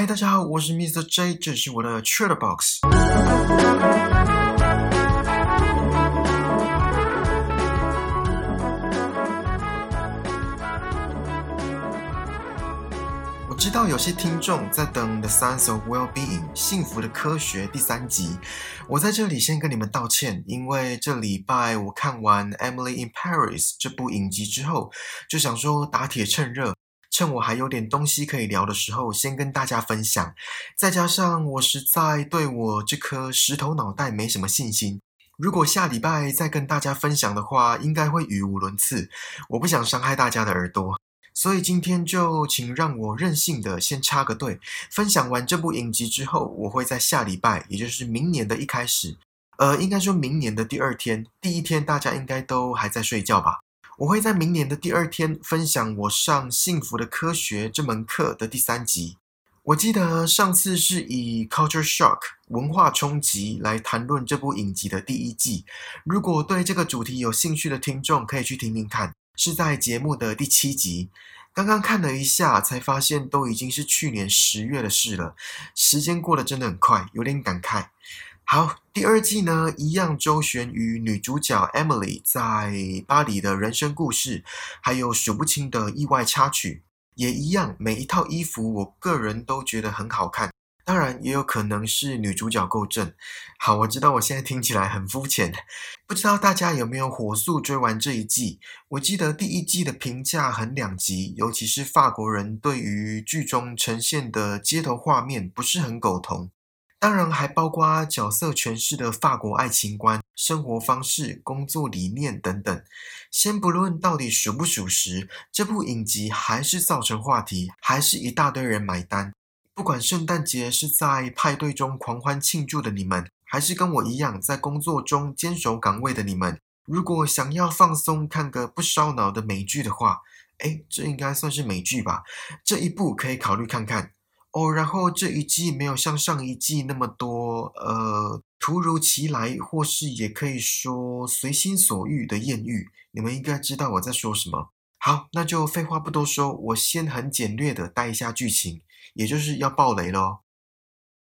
嗨，大家好，我是 Mr. J，这是我的 Chat Box。我知道有些听众在等《The Science of Well-being》幸福的科学第三集，我在这里先跟你们道歉，因为这礼拜我看完《Emily in Paris》这部影集之后，就想说打铁趁热。趁我还有点东西可以聊的时候，先跟大家分享。再加上我实在对我这颗石头脑袋没什么信心，如果下礼拜再跟大家分享的话，应该会语无伦次。我不想伤害大家的耳朵，所以今天就请让我任性的先插个队。分享完这部影集之后，我会在下礼拜，也就是明年的一开始，呃，应该说明年的第二天，第一天大家应该都还在睡觉吧。我会在明年的第二天分享我上《幸福的科学》这门课的第三集。我记得上次是以 culture shock 文化冲击来谈论这部影集的第一季。如果对这个主题有兴趣的听众，可以去听听看，是在节目的第七集。刚刚看了一下，才发现都已经是去年十月的事了，时间过得真的很快，有点感慨。好，第二季呢，一样周旋于女主角 Emily 在巴黎的人生故事，还有数不清的意外插曲，也一样，每一套衣服我个人都觉得很好看。当然，也有可能是女主角够正。好，我知道我现在听起来很肤浅，不知道大家有没有火速追完这一季？我记得第一季的评价很两极，尤其是法国人对于剧中呈现的街头画面不是很苟同。当然，还包括角色诠释的法国爱情观、生活方式、工作理念等等。先不论到底属不属实，这部影集还是造成话题，还是一大堆人买单。不管圣诞节是在派对中狂欢庆祝的你们，还是跟我一样在工作中坚守岗位的你们，如果想要放松看个不烧脑的美剧的话，哎，这应该算是美剧吧？这一部可以考虑看看。哦，然后这一季没有像上一季那么多，呃，突如其来或是也可以说随心所欲的艳遇，你们应该知道我在说什么。好，那就废话不多说，我先很简略的带一下剧情，也就是要爆雷咯。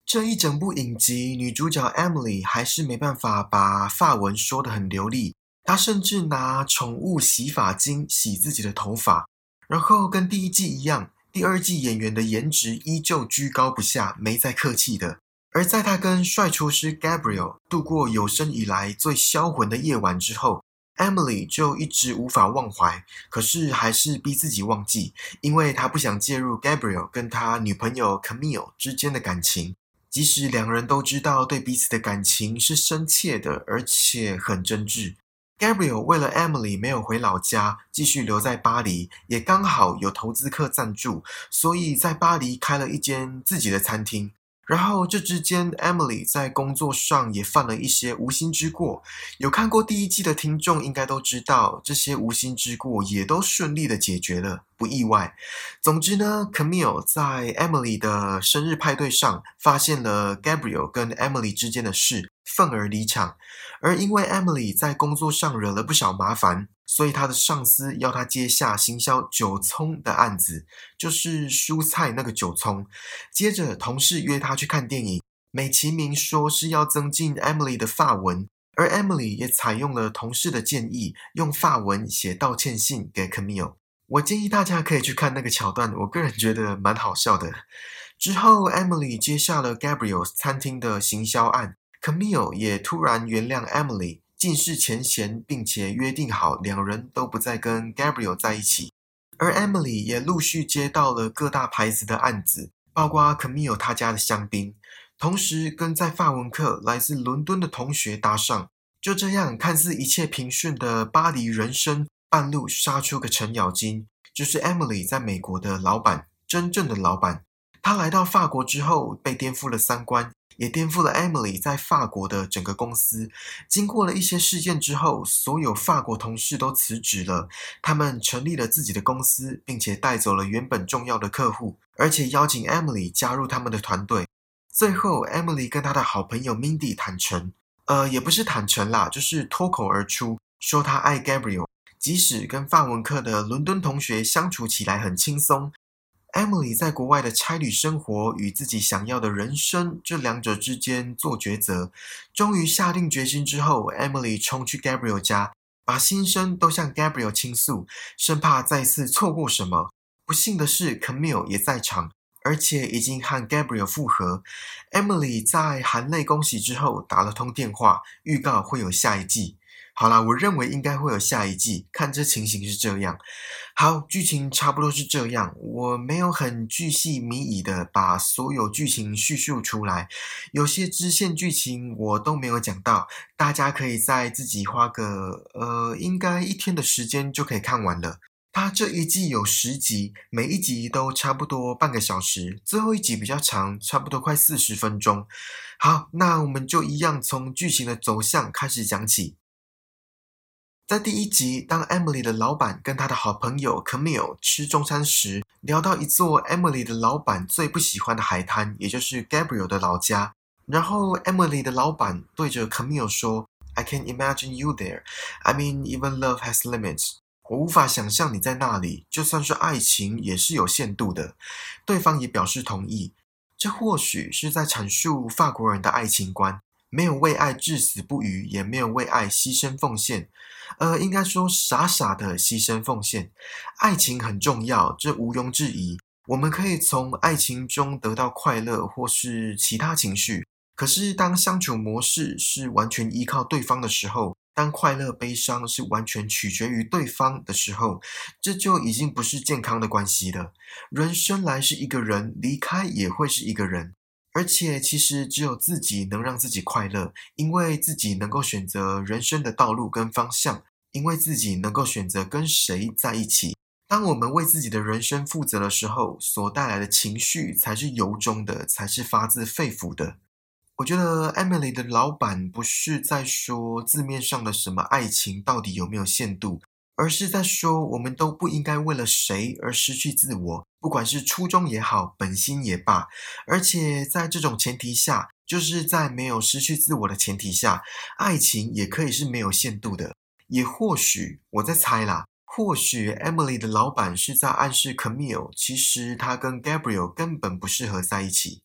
这一整部影集，女主角 Emily 还是没办法把法文说得很流利，她甚至拿宠物洗发精洗自己的头发，然后跟第一季一样。第二季演员的颜值依旧居高不下，没再客气的。而在他跟帅厨师 Gabriel 度过有生以来最销魂的夜晚之后，Emily 就一直无法忘怀。可是还是逼自己忘记，因为他不想介入 Gabriel 跟他女朋友 Camille 之间的感情。即使两人都知道对彼此的感情是深切的，而且很真挚。Gabriel 为了 Emily 没有回老家，继续留在巴黎，也刚好有投资客赞助，所以在巴黎开了一间自己的餐厅。然后这之间，Emily 在工作上也犯了一些无心之过。有看过第一季的听众应该都知道，这些无心之过也都顺利的解决了，不意外。总之呢，Camille 在 Emily 的生日派对上发现了 Gabriel 跟 Emily 之间的事，愤而离场。而因为 Emily 在工作上惹了不少麻烦。所以她的上司要她接下行销九葱的案子，就是蔬菜那个九葱。接着同事约她去看电影，美其名说是要增进 Emily 的发文，而 Emily 也采用了同事的建议，用发文写道歉信给 Camille。我建议大家可以去看那个桥段，我个人觉得蛮好笑的。之后 Emily 接下了 Gabriel 餐厅的行销案，Camille 也突然原谅 Emily。尽释前嫌，并且约定好两人都不再跟 Gabriel 在一起。而 Emily 也陆续接到了各大牌子的案子，包括 Camille 他家的香槟，同时跟在法文课来自伦敦的同学搭上。就这样，看似一切平顺的巴黎人生，半路杀出个程咬金，就是 Emily 在美国的老板，真正的老板。他来到法国之后，被颠覆了三观。也颠覆了 Emily 在法国的整个公司。经过了一些事件之后，所有法国同事都辞职了，他们成立了自己的公司，并且带走了原本重要的客户，而且邀请 Emily 加入他们的团队。最后，Emily 跟她的好朋友 Mindy 坦诚，呃，也不是坦诚啦，就是脱口而出说她爱 Gabriel，即使跟范文克的伦敦同学相处起来很轻松。Emily 在国外的差旅生活与自己想要的人生这两者之间做抉择，终于下定决心之后，Emily 冲去 Gabriel 家，把心声都向 Gabriel 倾诉，生怕再次错过什么。不幸的是，Camille 也在场，而且已经和 Gabriel 复合。Emily 在含泪恭喜之后，打了通电话，预告会有下一季。好啦，我认为应该会有下一季。看这情形是这样，好，剧情差不多是这样。我没有很巨细靡遗的把所有剧情叙述出来，有些支线剧情我都没有讲到，大家可以在自己花个呃，应该一天的时间就可以看完了。它这一季有十集，每一集都差不多半个小时，最后一集比较长，差不多快四十分钟。好，那我们就一样从剧情的走向开始讲起。在第一集，当 Emily 的老板跟他的好朋友 Camille 吃中餐时，聊到一座 Emily 的老板最不喜欢的海滩，也就是 Gabriel 的老家。然后 Emily 的老板对着 Camille 说：“I can imagine you there. I mean, even love has limits.” 我无法想象你在那里，就算是爱情也是有限度的。对方也表示同意。这或许是在阐述法国人的爱情观：没有为爱至死不渝，也没有为爱牺牲奉献。呃，应该说傻傻的牺牲奉献，爱情很重要，这毋庸置疑。我们可以从爱情中得到快乐，或是其他情绪。可是，当相处模式是完全依靠对方的时候，当快乐、悲伤是完全取决于对方的时候，这就已经不是健康的关系了。人生来是一个人，离开也会是一个人。而且，其实只有自己能让自己快乐，因为自己能够选择人生的道路跟方向，因为自己能够选择跟谁在一起。当我们为自己的人生负责的时候，所带来的情绪才是由衷的，才是发自肺腑的。我觉得 Emily 的老板不是在说字面上的什么爱情到底有没有限度。而是在说，我们都不应该为了谁而失去自我，不管是初衷也好，本心也罢。而且在这种前提下，就是在没有失去自我的前提下，爱情也可以是没有限度的。也或许我在猜啦，或许 Emily 的老板是在暗示 Camille，其实他跟 Gabriel 根本不适合在一起。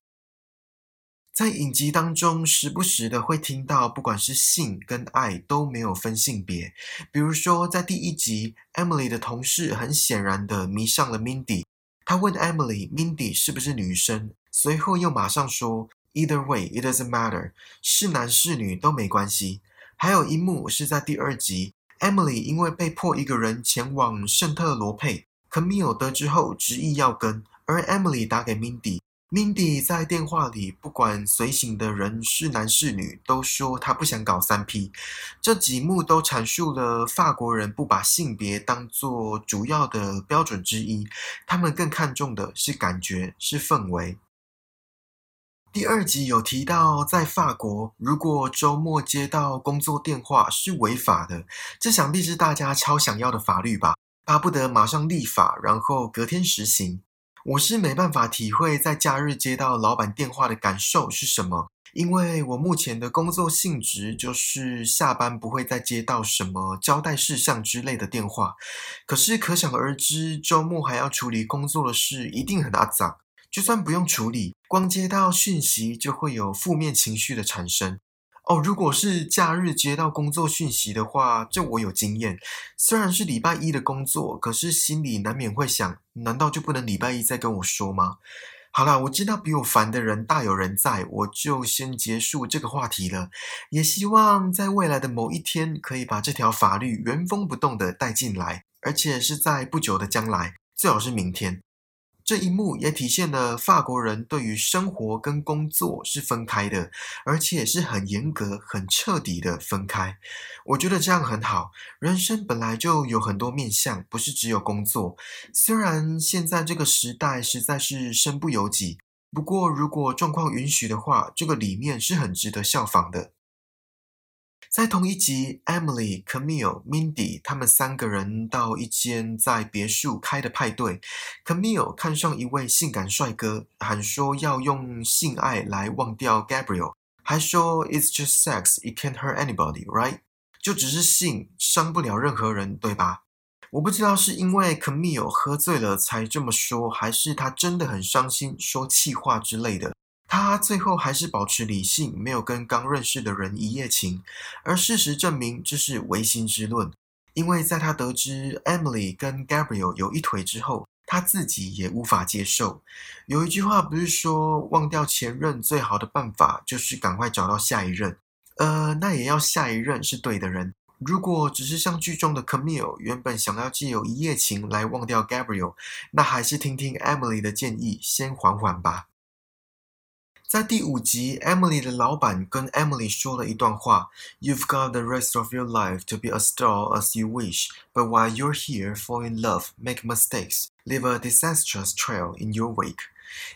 在影集当中，时不时的会听到，不管是性跟爱都没有分性别。比如说，在第一集，Emily 的同事很显然的迷上了 Mindy，他问 Emily，Mindy 是不是女生？随后又马上说，Either way it doesn't matter，是男是女都没关系。还有一幕是在第二集，Emily 因为被迫一个人前往圣特罗佩，Camille 得知后执意要跟，而 Emily 打给 Mindy。Mindy 在电话里，不管随行的人是男是女，都说他不想搞三 P。这几幕都阐述了法国人不把性别当作主要的标准之一，他们更看重的是感觉，是氛围。第二集有提到，在法国，如果周末接到工作电话是违法的，这想必是大家超想要的法律吧？巴不得马上立法，然后隔天实行。我是没办法体会在假日接到老板电话的感受是什么，因为我目前的工作性质就是下班不会再接到什么交代事项之类的电话。可是可想而知，周末还要处理工作的事，一定很阿脏。就算不用处理，光接到讯息就会有负面情绪的产生。哦，如果是假日接到工作讯息的话，这我有经验。虽然是礼拜一的工作，可是心里难免会想：难道就不能礼拜一再跟我说吗？好啦，我知道比我烦的人大有人在，我就先结束这个话题了。也希望在未来的某一天，可以把这条法律原封不动的带进来，而且是在不久的将来，最好是明天。这一幕也体现了法国人对于生活跟工作是分开的，而且是很严格、很彻底的分开。我觉得这样很好。人生本来就有很多面向，不是只有工作。虽然现在这个时代实在是身不由己，不过如果状况允许的话，这个理念是很值得效仿的。在同一集，Emily、Camille、Mindy 他们三个人到一间在别墅开的派对。Camille 看上一位性感帅哥，喊说要用性爱来忘掉 Gabriel，还说 It's just sex, it can't hurt anybody, right？就只是性，伤不了任何人，对吧？我不知道是因为 Camille 喝醉了才这么说，还是他真的很伤心，说气话之类的。他最后还是保持理性，没有跟刚认识的人一夜情。而事实证明，这是唯心之论。因为在他得知 Emily 跟 Gabriel 有一腿之后，他自己也无法接受。有一句话不是说，忘掉前任最好的办法就是赶快找到下一任。呃，那也要下一任是对的人。如果只是像剧中的 Camille 原本想要借由一夜情来忘掉 Gabriel，那还是听听 Emily 的建议，先缓缓吧。在第五集，Emily 的老板跟 Emily 说了一段话：“You've got the rest of your life to be a star as you wish, but while you're here, fall in love, make mistakes, leave a disastrous trail in your wake。”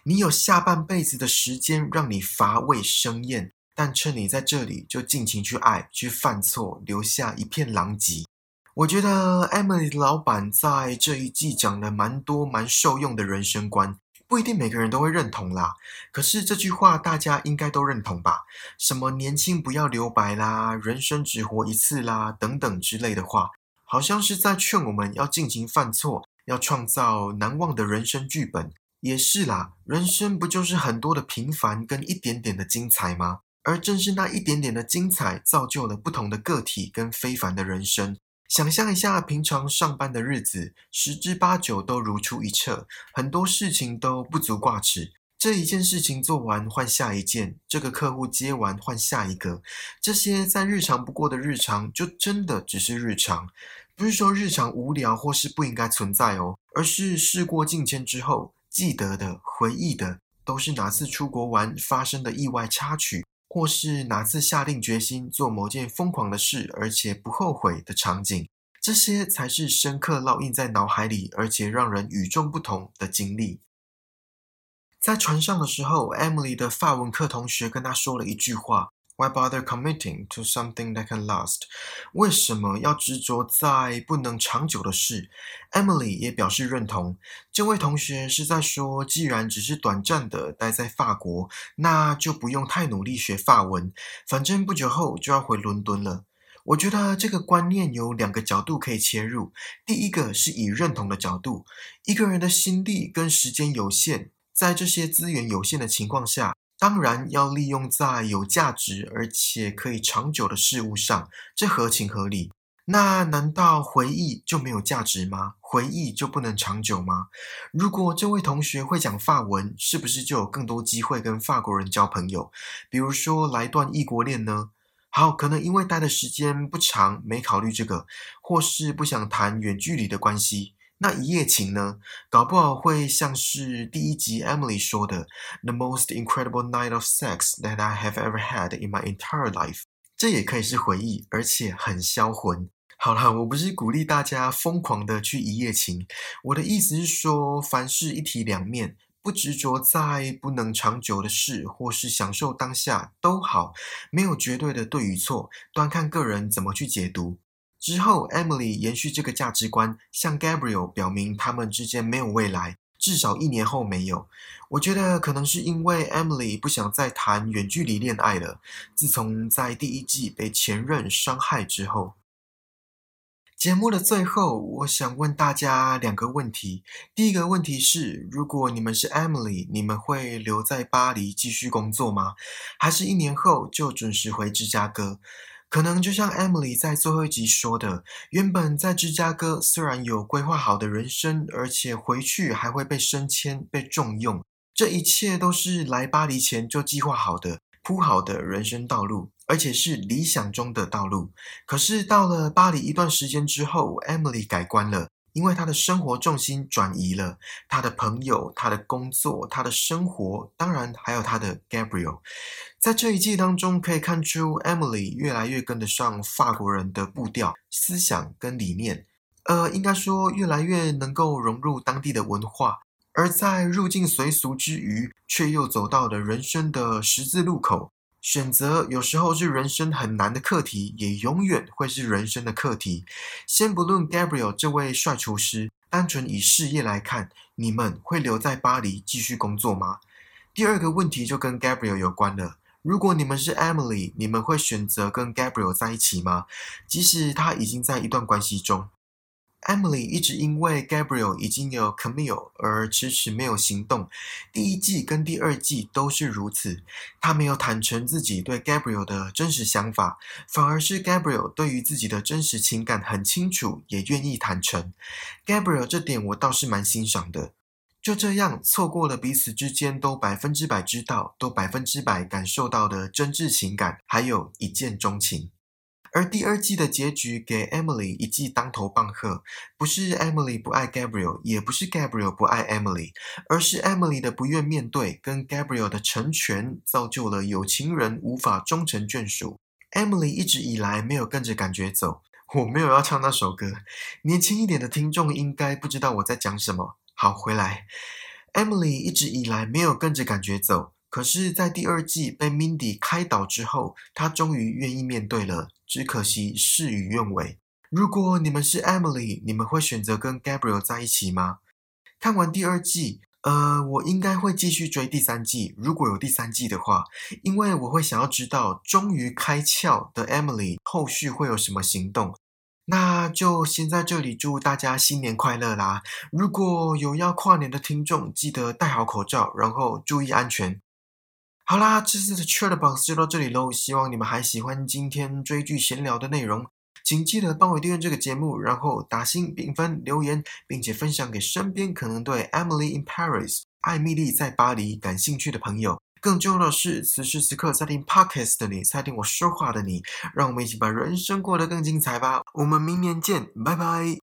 你有下半辈子的时间让你乏味生厌。但趁你在这里，就尽情去爱，去犯错，留下一片狼藉。我觉得 Emily 的老板在这一季讲了蛮多蛮受用的人生观，不一定每个人都会认同啦。可是这句话大家应该都认同吧？什么年轻不要留白啦，人生只活一次啦，等等之类的话，好像是在劝我们要尽情犯错，要创造难忘的人生剧本。也是啦，人生不就是很多的平凡跟一点点的精彩吗？而正是那一点点的精彩，造就了不同的个体跟非凡的人生。想象一下，平常上班的日子，十之八九都如出一辙，很多事情都不足挂齿。这一件事情做完换下一件，这个客户接完换下一个，这些再日常不过的日常，就真的只是日常。不是说日常无聊或是不应该存在哦，而是事过境迁之后，记得的、回忆的，都是哪次出国玩发生的意外插曲。或是哪次下定决心做某件疯狂的事，而且不后悔的场景，这些才是深刻烙印在脑海里，而且让人与众不同的经历。在船上的时候，Emily 的法文课同学跟她说了一句话。Why bother committing to something that can last？为什么要执着在不能长久的事？Emily 也表示认同。这位同学是在说，既然只是短暂的待在法国，那就不用太努力学法文，反正不久后就要回伦敦了。我觉得这个观念有两个角度可以切入。第一个是以认同的角度，一个人的心力跟时间有限，在这些资源有限的情况下。当然要利用在有价值而且可以长久的事物上，这合情合理。那难道回忆就没有价值吗？回忆就不能长久吗？如果这位同学会讲法文，是不是就有更多机会跟法国人交朋友？比如说来段异国恋呢？好，可能因为待的时间不长，没考虑这个，或是不想谈远距离的关系。那一夜情呢？搞不好会像是第一集 Emily 说的，“The most incredible night of sex that I have ever had in my entire life。”这也可以是回忆，而且很销魂。好了，我不是鼓励大家疯狂的去一夜情，我的意思是说，凡事一体两面，不执着在不能长久的事，或是享受当下都好，没有绝对的对与错，端看个人怎么去解读。之后，Emily 延续这个价值观，向 Gabriel 表明他们之间没有未来，至少一年后没有。我觉得可能是因为 Emily 不想再谈远距离恋爱了。自从在第一季被前任伤害之后，节目的最后，我想问大家两个问题。第一个问题是：如果你们是 Emily，你们会留在巴黎继续工作吗？还是一年后就准时回芝加哥？可能就像 Emily 在最后一集说的，原本在芝加哥虽然有规划好的人生，而且回去还会被升迁、被重用，这一切都是来巴黎前就计划好的、铺好的人生道路，而且是理想中的道路。可是到了巴黎一段时间之后，Emily 改观了。因为他的生活重心转移了，他的朋友、他的工作、他的生活，当然还有他的 Gabriel，在这一季当中可以看出 Emily 越来越跟得上法国人的步调、思想跟理念，呃，应该说越来越能够融入当地的文化，而在入境随俗之余，却又走到了人生的十字路口。选择有时候是人生很难的课题，也永远会是人生的课题。先不论 Gabriel 这位帅厨师，单纯以事业来看，你们会留在巴黎继续工作吗？第二个问题就跟 Gabriel 有关了。如果你们是 Emily，你们会选择跟 Gabriel 在一起吗？即使他已经在一段关系中。Emily 一直因为 Gabriel 已经有 Camille 而迟迟没有行动。第一季跟第二季都是如此，她没有坦诚自己对 Gabriel 的真实想法，反而是 Gabriel 对于自己的真实情感很清楚，也愿意坦诚。Gabriel 这点我倒是蛮欣赏的。就这样错过了彼此之间都百分之百知道、都百分之百感受到的真挚情感，还有一见钟情。而第二季的结局给 Emily 一记当头棒喝，不是 Emily 不爱 Gabriel，也不是 Gabriel 不爱 Emily，而是 Emily 的不愿面对跟 Gabriel 的成全，造就了有情人无法终成眷属。Emily 一直以来没有跟着感觉走，我没有要唱那首歌，年轻一点的听众应该不知道我在讲什么。好，回来，Emily 一直以来没有跟着感觉走。可是，在第二季被 Mindy 开导之后，他终于愿意面对了。只可惜事与愿违。如果你们是 Emily，你们会选择跟 Gabriel 在一起吗？看完第二季，呃，我应该会继续追第三季。如果有第三季的话，因为我会想要知道，终于开窍的 Emily 后续会有什么行动。那就先在这里祝大家新年快乐啦！如果有要跨年的听众，记得戴好口罩，然后注意安全。好啦，这次的 Chat Box 就到这里喽。希望你们还喜欢今天追剧闲聊的内容，请记得帮我订阅这个节目，然后打星评分、留言，并且分享给身边可能对 Emily in Paris 艾米丽在巴黎感兴趣的朋友。更重要的是，此时此刻在听 Podcast 的你，在听我说话的你，让我们一起把人生过得更精彩吧。我们明年见，拜拜。